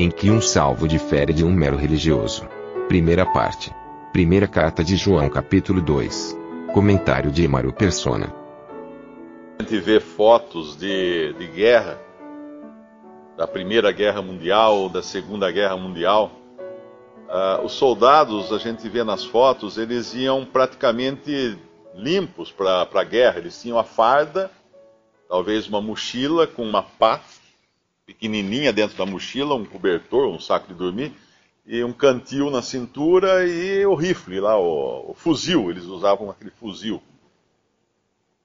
Em que um salvo difere de um mero religioso. Primeira parte. Primeira carta de João capítulo 2. Comentário de Mário Persona. A gente vê fotos de, de guerra da Primeira Guerra Mundial, da Segunda Guerra Mundial, uh, os soldados, a gente vê nas fotos, eles iam praticamente limpos para a guerra. Eles tinham a farda, talvez uma mochila com uma pá pequenininha dentro da mochila, um cobertor, um saco de dormir, e um cantil na cintura e o rifle lá, o, o fuzil. Eles usavam aquele fuzil.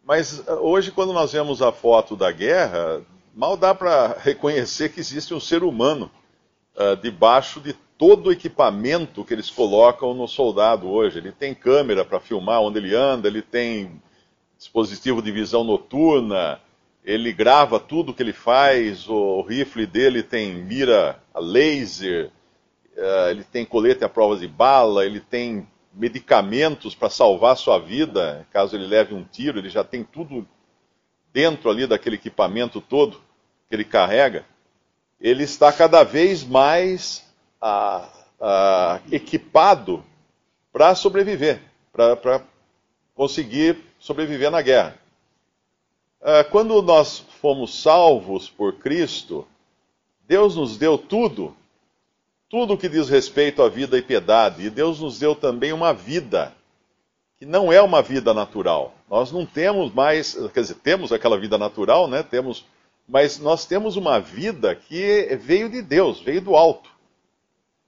Mas uh, hoje, quando nós vemos a foto da guerra, mal dá para reconhecer que existe um ser humano uh, debaixo de todo o equipamento que eles colocam no soldado hoje. Ele tem câmera para filmar onde ele anda, ele tem dispositivo de visão noturna, ele grava tudo que ele faz, o, o rifle dele tem mira a laser, uh, ele tem colete à prova de bala, ele tem medicamentos para salvar sua vida, caso ele leve um tiro, ele já tem tudo dentro ali daquele equipamento todo que ele carrega, ele está cada vez mais ah, ah, equipado para sobreviver, para conseguir sobreviver na guerra. Ah, quando nós fomos salvos por Cristo, Deus nos deu tudo, tudo que diz respeito à vida e piedade, e Deus nos deu também uma vida que não é uma vida natural. Nós não temos mais, quer dizer, temos aquela vida natural, né? Temos, mas nós temos uma vida que veio de Deus, veio do alto.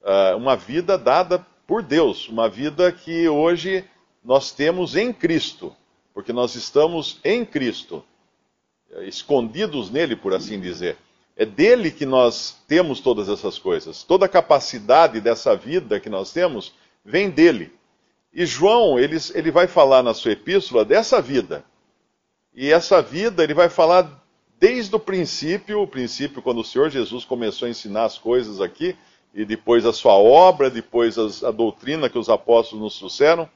Uh, uma vida dada por Deus, uma vida que hoje nós temos em Cristo, porque nós estamos em Cristo, escondidos nele, por assim dizer. É dele que nós temos todas essas coisas. Toda a capacidade dessa vida que nós temos vem dele. E João, ele, ele vai falar na sua epístola dessa vida. E essa vida ele vai falar desde o princípio, o princípio quando o Senhor Jesus começou a ensinar as coisas aqui, e depois a sua obra, depois as, a doutrina que os apóstolos nos trouxeram.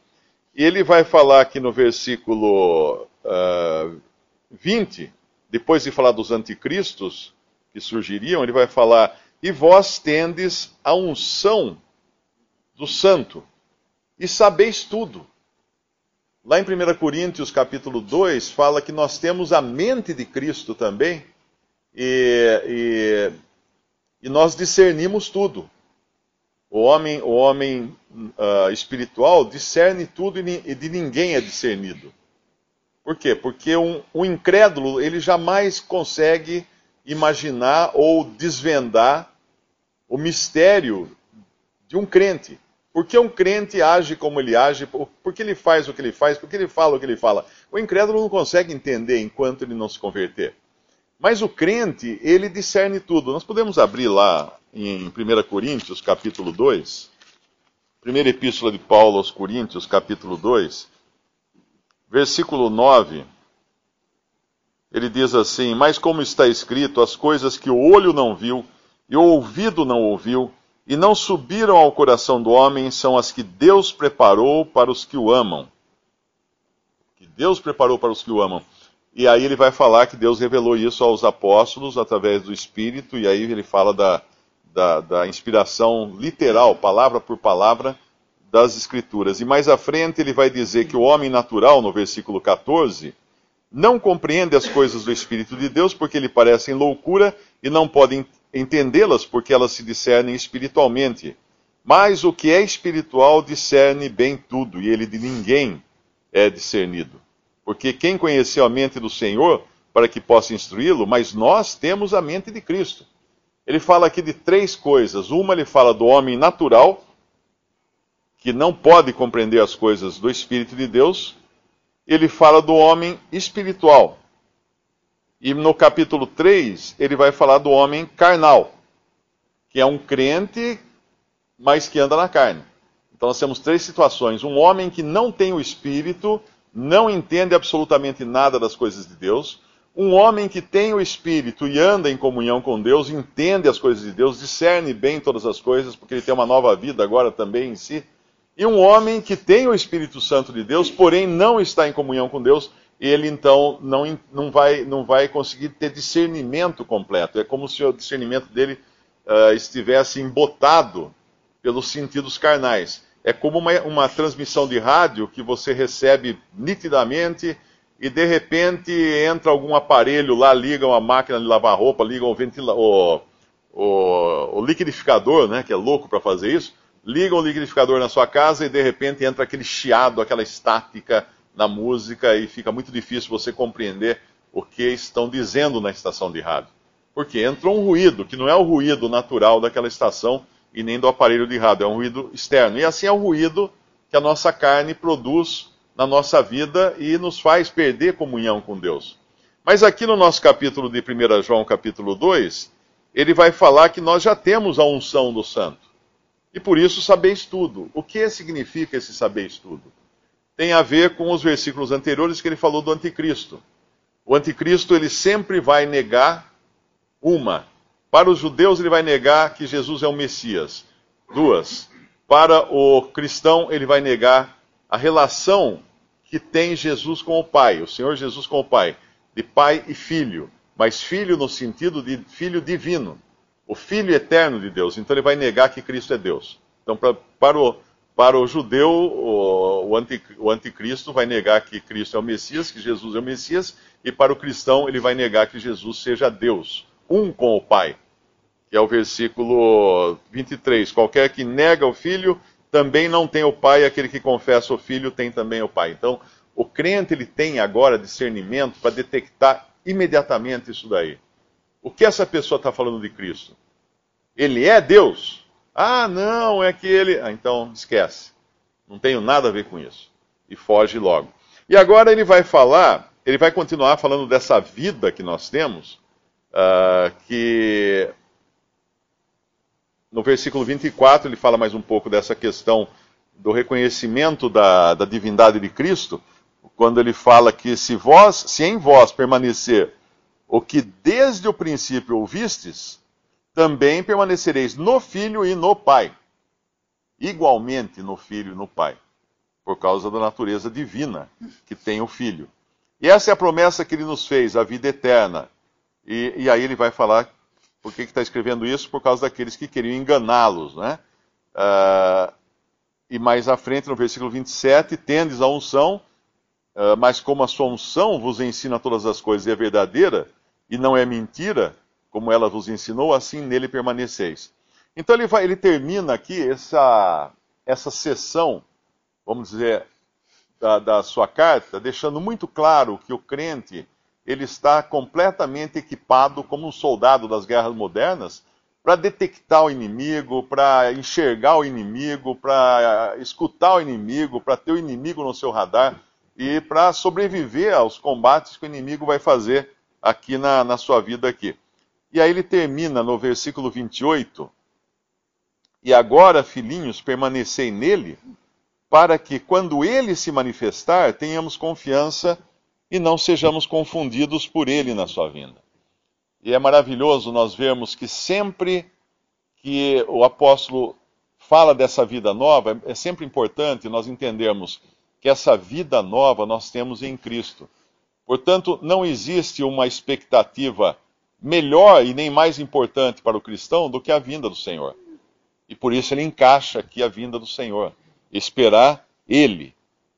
E ele vai falar aqui no versículo uh, ah, 20, depois de falar dos anticristos que surgiriam, ele vai falar: E vós tendes a unção do santo e sabeis tudo. Lá em 1 Coríntios capítulo 2 fala que nós temos a mente de Cristo também e, e, e nós discernimos tudo. O homem, o homem uh, espiritual discerne tudo e de ninguém é discernido. Por quê? Porque um, incrédulo ele jamais consegue imaginar ou desvendar o mistério de um crente. Por que um crente age como ele age? Por que ele faz o que ele faz? Por que ele fala o que ele fala? O incrédulo não consegue entender enquanto ele não se converter. Mas o crente, ele discerne tudo. Nós podemos abrir lá em 1 Coríntios, capítulo 2. Primeira epístola de Paulo aos Coríntios, capítulo 2, versículo 9. Ele diz assim: Mas como está escrito, as coisas que o olho não viu e o ouvido não ouviu, e não subiram ao coração do homem são as que Deus preparou para os que o amam. Que Deus preparou para os que o amam. E aí ele vai falar que Deus revelou isso aos apóstolos através do Espírito, e aí ele fala da, da, da inspiração literal, palavra por palavra, das Escrituras. E mais à frente ele vai dizer que o homem natural, no versículo 14, não compreende as coisas do Espírito de Deus porque lhe parecem loucura e não pode entendê-las porque elas se discernem espiritualmente. Mas o que é espiritual discerne bem tudo e ele de ninguém é discernido. Porque quem conheceu a mente do Senhor para que possa instruí-lo, mas nós temos a mente de Cristo. Ele fala aqui de três coisas. Uma, ele fala do homem natural, que não pode compreender as coisas do Espírito de Deus. Ele fala do homem espiritual, E no capítulo 3, ele vai falar do homem carnal, que é um crente, mas que anda na carne. Então nós temos três situações: um homem que não tem o espírito, não entende absolutamente nada das coisas de Deus. Um homem que tem o Espírito e anda em comunhão com Deus, entende as coisas de Deus, discerne bem todas as coisas, porque ele tem uma nova vida agora também em si. E um homem que tem o Espírito Santo de Deus, porém não está em comunhão com Deus, ele então não, não, vai, não vai conseguir ter discernimento completo. É como se o discernimento dele uh, estivesse embotado pelos sentidos carnais. É como uma, uma transmissão de rádio que você recebe nitidamente e de repente entra algum aparelho lá, liga uma máquina de lavar roupa, liga o, ventila o, o, o liquidificador, né, que é louco para fazer isso, liga o liquidificador na sua casa e de repente entra aquele chiado, aquela estática na música e fica muito difícil você compreender o que estão dizendo na estação de rádio. Porque entrou um ruído, que não é o ruído natural daquela estação e nem do aparelho de rádio, é um ruído externo. E assim é o ruído que a nossa carne produz na nossa vida e nos faz perder comunhão com Deus. Mas aqui no nosso capítulo de 1 João, capítulo 2, ele vai falar que nós já temos a unção do santo. E por isso sabeis tudo. O que significa esse sabeis tudo? Tem a ver com os versículos anteriores que ele falou do anticristo. O anticristo ele sempre vai negar uma. Para os judeus ele vai negar que Jesus é o Messias. Duas. Para o cristão ele vai negar a relação que tem Jesus com o Pai, o Senhor Jesus com o Pai, de pai e filho, mas filho no sentido de filho divino, o filho eterno de Deus. Então ele vai negar que Cristo é Deus. Então, pra, para, o, para o judeu, o, o, anti, o anticristo vai negar que Cristo é o Messias, que Jesus é o Messias, e para o cristão ele vai negar que Jesus seja Deus, um com o Pai. Que é o versículo 23. Qualquer que nega o filho também não tem o Pai, aquele que confessa o Filho tem também o Pai. Então, o crente ele tem agora discernimento para detectar imediatamente isso daí. O que essa pessoa está falando de Cristo? Ele é Deus? Ah, não, é que ele. Ah, então esquece. Não tenho nada a ver com isso. E foge logo. E agora ele vai falar, ele vai continuar falando dessa vida que nós temos, uh, que no versículo 24, ele fala mais um pouco dessa questão do reconhecimento da, da divindade de Cristo, quando ele fala que se vós, se em vós permanecer o que desde o princípio ouvistes, também permanecereis no Filho e no Pai. Igualmente no Filho e no Pai, por causa da natureza divina que tem o Filho. E essa é a promessa que ele nos fez, a vida eterna. E, e aí ele vai falar por que está escrevendo isso? Por causa daqueles que queriam enganá-los, né? Uh, e mais à frente, no versículo 27, tendes a unção, uh, mas como a sua unção vos ensina todas as coisas e é verdadeira, e não é mentira, como ela vos ensinou, assim nele permaneceis. Então ele, vai, ele termina aqui essa, essa sessão, vamos dizer, da, da sua carta, deixando muito claro que o crente ele está completamente equipado como um soldado das guerras modernas para detectar o inimigo, para enxergar o inimigo, para escutar o inimigo, para ter o inimigo no seu radar e para sobreviver aos combates que o inimigo vai fazer aqui na, na sua vida aqui. E aí ele termina no versículo 28, e agora, filhinhos, permanecei nele, para que quando ele se manifestar, tenhamos confiança e não sejamos confundidos por ele na sua vinda. E é maravilhoso nós vermos que sempre que o apóstolo fala dessa vida nova, é sempre importante nós entendermos que essa vida nova nós temos em Cristo. Portanto, não existe uma expectativa melhor e nem mais importante para o cristão do que a vinda do Senhor. E por isso ele encaixa aqui a vinda do Senhor. Esperar Ele,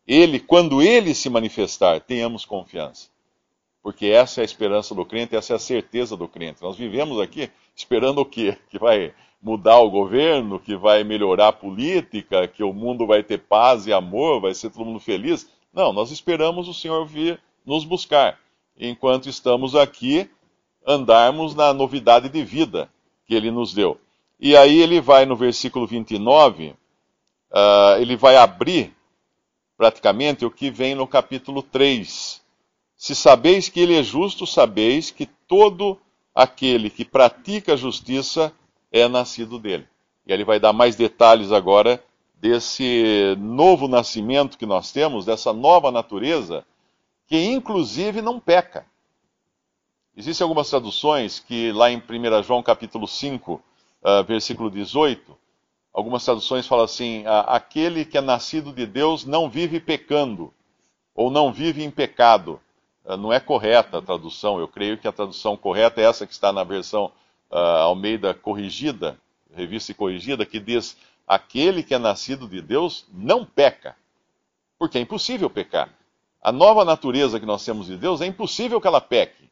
ele, quando ele se manifestar, tenhamos confiança. Porque essa é a esperança do crente, essa é a certeza do crente. Nós vivemos aqui esperando o quê? Que vai mudar o governo, que vai melhorar a política, que o mundo vai ter paz e amor, vai ser todo mundo feliz. Não, nós esperamos o Senhor vir nos buscar. Enquanto estamos aqui, andarmos na novidade de vida que ele nos deu. E aí ele vai no versículo 29, uh, ah, ele vai abrir praticamente o que vem no capítulo 3. Se sabeis que ele é justo, sabeis que todo aquele que pratica a justiça é nascido dele. E ele vai dar mais detalhes agora desse novo nascimento que nós temos, dessa nova natureza, que inclusive não peca. Existem algumas traduções que lá em 1 João capítulo 5, uh, ah, versículo 18, algumas traduções falam assim: aquele que é nascido de Deus não vive pecando, ou não vive em pecado. Uh, não é correta a tradução, eu creio que a tradução correta é essa que está na versão uh, Almeida corrigida, revista e corrigida, que diz: aquele que é nascido de Deus não peca, porque é impossível pecar. A nova natureza que nós temos de Deus é impossível que ela peque.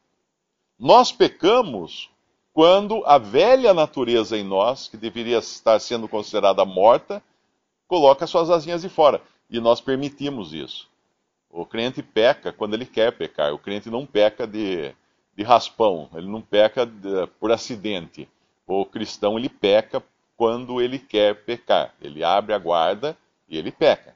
Nós pecamos quando a velha natureza em nós, que deveria estar sendo considerada morta, coloca suas asinhas de fora. E nós permitimos isso. O crente peca quando ele quer pecar. O crente não peca de, de raspão, ele não peca de, por acidente. O cristão ele peca quando ele quer pecar. Ele abre a guarda e ele peca.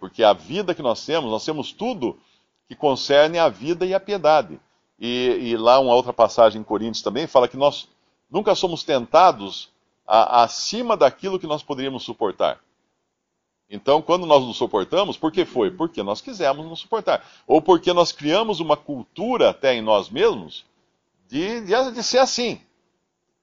Porque a vida que nós temos, nós temos tudo que concerne a vida e a piedade. E, e, lá uma outra passagem em Coríntios também fala que nós nunca somos tentados a, acima daquilo que nós poderíamos suportar. Então, quando nós nos suportamos, por que foi? Porque nós quisemos nos suportar. Ou porque nós criamos uma cultura até em nós mesmos de, de, de ser assim.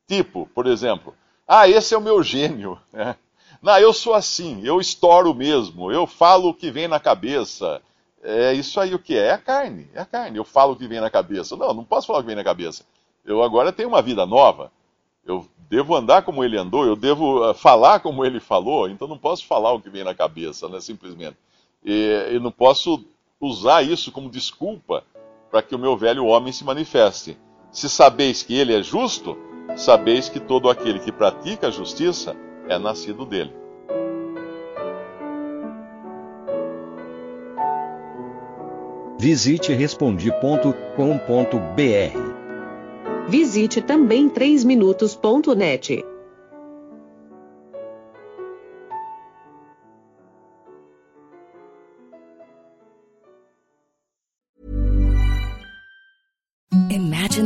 Tipo, por exemplo, ah, esse é o meu gênio. Né? Não, eu sou assim, eu estouro mesmo, eu falo o que vem na cabeça, é isso aí o que é? É a carne, é a carne. Eu falo o que vem na cabeça. Não, não posso falar o que vem na cabeça. Eu agora tenho uma vida nova. Eu devo andar como ele andou, eu devo uh, falar como ele falou, então não posso falar o que vem na cabeça, né, simplesmente. E, e não posso usar isso como desculpa para que o meu velho homem se manifeste. Se sabeis que ele é justo, sabeis que todo aquele que pratica a justiça é nascido dele. Visite respondi.com.br. Visite também 3minutos.net.